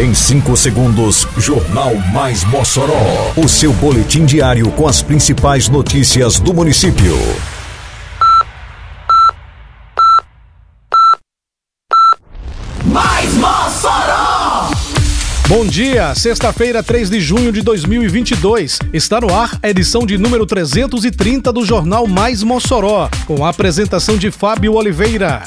Em 5 segundos, Jornal Mais Mossoró. O seu boletim diário com as principais notícias do município. Mais Mossoró! Bom dia, sexta-feira, 3 de junho de 2022. Está no ar a edição de número 330 do Jornal Mais Mossoró, com a apresentação de Fábio Oliveira.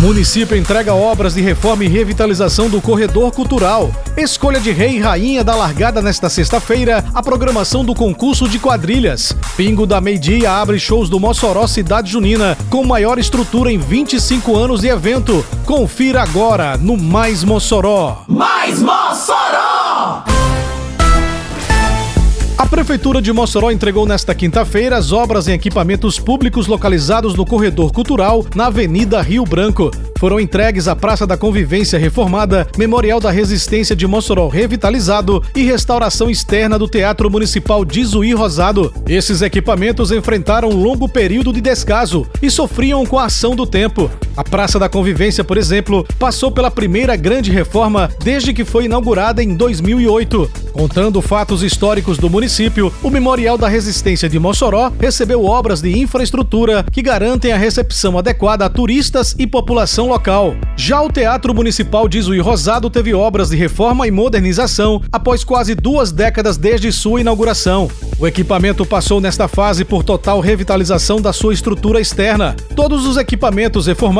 Município entrega obras de reforma e revitalização do corredor cultural. Escolha de rei e rainha da largada nesta sexta-feira, a programação do concurso de quadrilhas. Pingo da Meio-Dia abre shows do Mossoró Cidade Junina, com maior estrutura em 25 anos de evento. Confira agora no Mais Mossoró. Mais Mossoró! Prefeitura de Mossoró entregou nesta quinta-feira as obras em equipamentos públicos localizados no Corredor Cultural, na Avenida Rio Branco. Foram entregues a Praça da Convivência reformada, Memorial da Resistência de Mossoró revitalizado e restauração externa do Teatro Municipal de Zuí Rosado. Esses equipamentos enfrentaram um longo período de descaso e sofriam com a ação do tempo. A Praça da Convivência, por exemplo, passou pela primeira grande reforma desde que foi inaugurada em 2008. Contando fatos históricos do município, o Memorial da Resistência de Mossoró recebeu obras de infraestrutura que garantem a recepção adequada a turistas e população local. Já o Teatro Municipal de Zuí Rosado teve obras de reforma e modernização após quase duas décadas desde sua inauguração. O equipamento passou nesta fase por total revitalização da sua estrutura externa. Todos os equipamentos reformados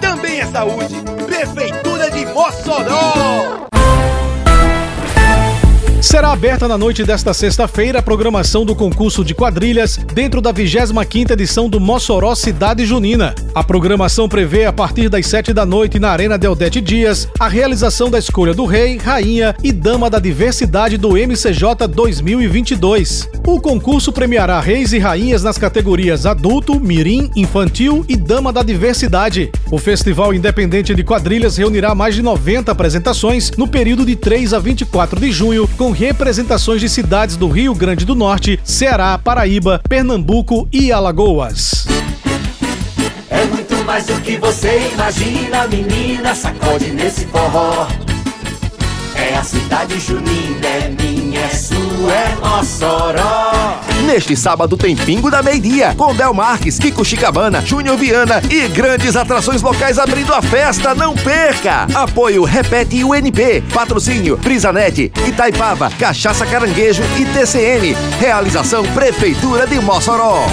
também é saúde. Prefeitura de Mossoró. Será aberta na noite desta sexta-feira a programação do concurso de quadrilhas dentro da 25ª edição do Mossoró Cidade Junina. A programação prevê, a partir das 7 da noite na Arena Deldete Dias, a realização da escolha do rei, rainha e dama da diversidade do MCJ 2022. O concurso premiará reis e rainhas nas categorias adulto, mirim, infantil e dama da diversidade. O Festival Independente de Quadrilhas reunirá mais de 90 apresentações no período de 3 a 24 de junho, com representações de cidades do Rio Grande do Norte, Ceará, Paraíba, Pernambuco e Alagoas. É muito mais do que você imagina, menina, sacode nesse forró. É a cidade junina, é minha, é sua, é Mossoró. Neste sábado tem Pingo da Meio-Dia, com Del Marques, Kiko Chicabana, Júnior Viana e grandes atrações locais abrindo a festa. Não perca! Apoio Repete UNP, patrocínio Brisanet, Itaipava, Cachaça Caranguejo e TCN. Realização Prefeitura de Mossoró.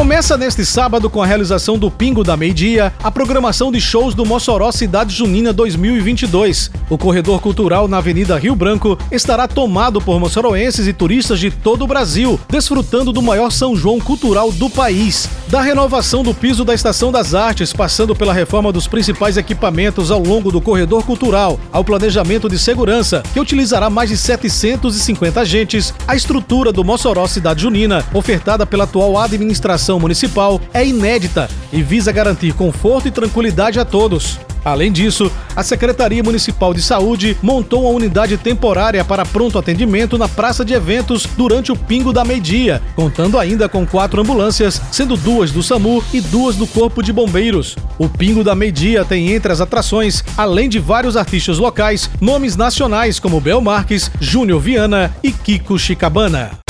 Começa neste sábado com a realização do Pingo da Meio-Dia, a programação de shows do Mossoró Cidade Junina 2022. O corredor cultural na Avenida Rio Branco estará tomado por moçoroenses e turistas de todo o Brasil, desfrutando do maior São João cultural do país. Da renovação do piso da Estação das Artes, passando pela reforma dos principais equipamentos ao longo do corredor cultural, ao planejamento de segurança, que utilizará mais de 750 agentes, a estrutura do Mossoró Cidade Junina, ofertada pela atual administração municipal, é inédita e visa garantir conforto e tranquilidade a todos. Além disso, a Secretaria Municipal de Saúde montou uma unidade temporária para pronto atendimento na praça de eventos durante o Pingo da Meio-Dia, contando ainda com quatro ambulâncias, sendo duas do SAMU e duas do Corpo de Bombeiros. O Pingo da Meio-Dia tem entre as atrações, além de vários artistas locais, nomes nacionais como Bel Marques, Júnior Viana e Kiko Chicabana.